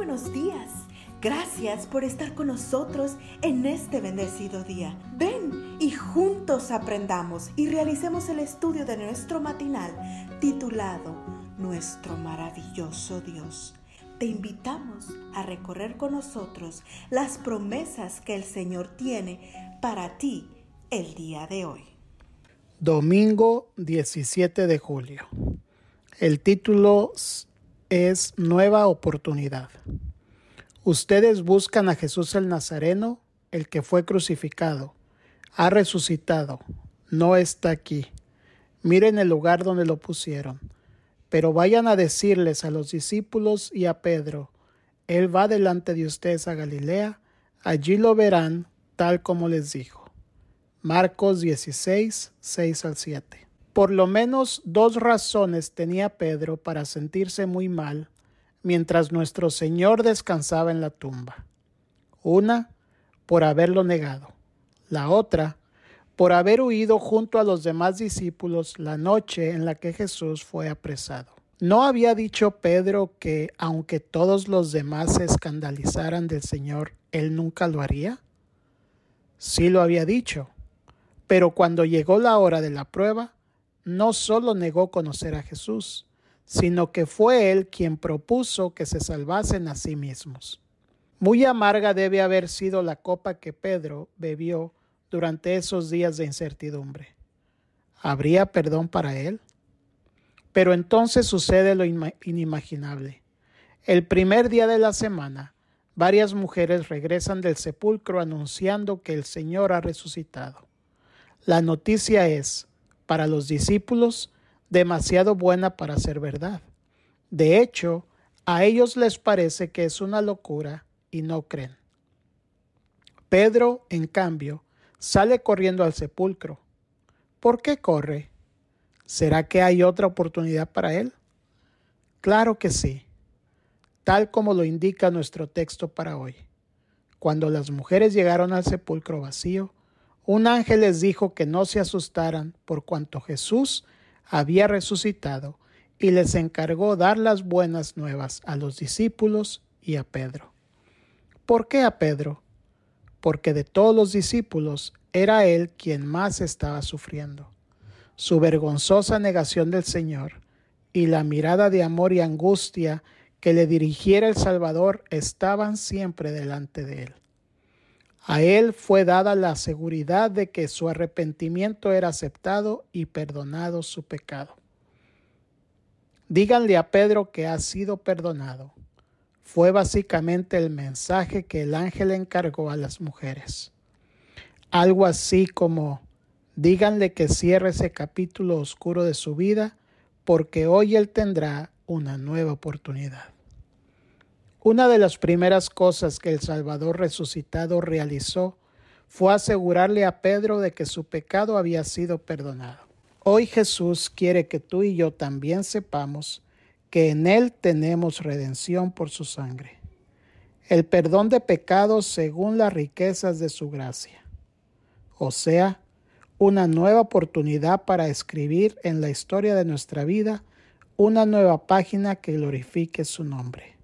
buenos días. Gracias por estar con nosotros en este bendecido día. Ven y juntos aprendamos y realicemos el estudio de nuestro matinal titulado Nuestro maravilloso Dios. Te invitamos a recorrer con nosotros las promesas que el Señor tiene para ti el día de hoy. Domingo 17 de julio. El título es Nueva Oportunidad. Ustedes buscan a Jesús el Nazareno, el que fue crucificado. Ha resucitado. No está aquí. Miren el lugar donde lo pusieron. Pero vayan a decirles a los discípulos y a Pedro, Él va delante de ustedes a Galilea, allí lo verán tal como les dijo. Marcos 16, 6 al 7. Por lo menos dos razones tenía Pedro para sentirse muy mal mientras nuestro Señor descansaba en la tumba. Una, por haberlo negado. La otra, por haber huido junto a los demás discípulos la noche en la que Jesús fue apresado. ¿No había dicho Pedro que, aunque todos los demás se escandalizaran del Señor, él nunca lo haría? Sí lo había dicho, pero cuando llegó la hora de la prueba, no solo negó conocer a Jesús, sino que fue él quien propuso que se salvasen a sí mismos. Muy amarga debe haber sido la copa que Pedro bebió durante esos días de incertidumbre. ¿Habría perdón para él? Pero entonces sucede lo inimaginable. El primer día de la semana, varias mujeres regresan del sepulcro anunciando que el Señor ha resucitado. La noticia es, para los discípulos demasiado buena para ser verdad. De hecho, a ellos les parece que es una locura y no creen. Pedro, en cambio, sale corriendo al sepulcro. ¿Por qué corre? ¿Será que hay otra oportunidad para él? Claro que sí, tal como lo indica nuestro texto para hoy. Cuando las mujeres llegaron al sepulcro vacío, un ángel les dijo que no se asustaran por cuanto Jesús había resucitado y les encargó dar las buenas nuevas a los discípulos y a Pedro. ¿Por qué a Pedro? Porque de todos los discípulos era él quien más estaba sufriendo. Su vergonzosa negación del Señor y la mirada de amor y angustia que le dirigiera el Salvador estaban siempre delante de él. A él fue dada la seguridad de que su arrepentimiento era aceptado y perdonado su pecado. Díganle a Pedro que ha sido perdonado. Fue básicamente el mensaje que el ángel encargó a las mujeres. Algo así como, díganle que cierre ese capítulo oscuro de su vida porque hoy él tendrá una nueva oportunidad. Una de las primeras cosas que el Salvador resucitado realizó fue asegurarle a Pedro de que su pecado había sido perdonado. Hoy Jesús quiere que tú y yo también sepamos que en Él tenemos redención por su sangre, el perdón de pecados según las riquezas de su gracia, o sea, una nueva oportunidad para escribir en la historia de nuestra vida una nueva página que glorifique su nombre.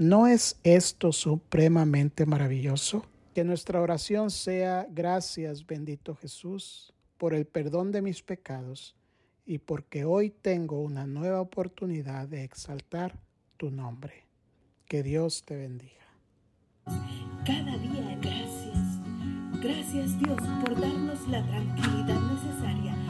¿No es esto supremamente maravilloso? Que nuestra oración sea gracias, bendito Jesús, por el perdón de mis pecados y porque hoy tengo una nueva oportunidad de exaltar tu nombre. Que Dios te bendiga. Cada día gracias. Gracias Dios por darnos la tranquilidad necesaria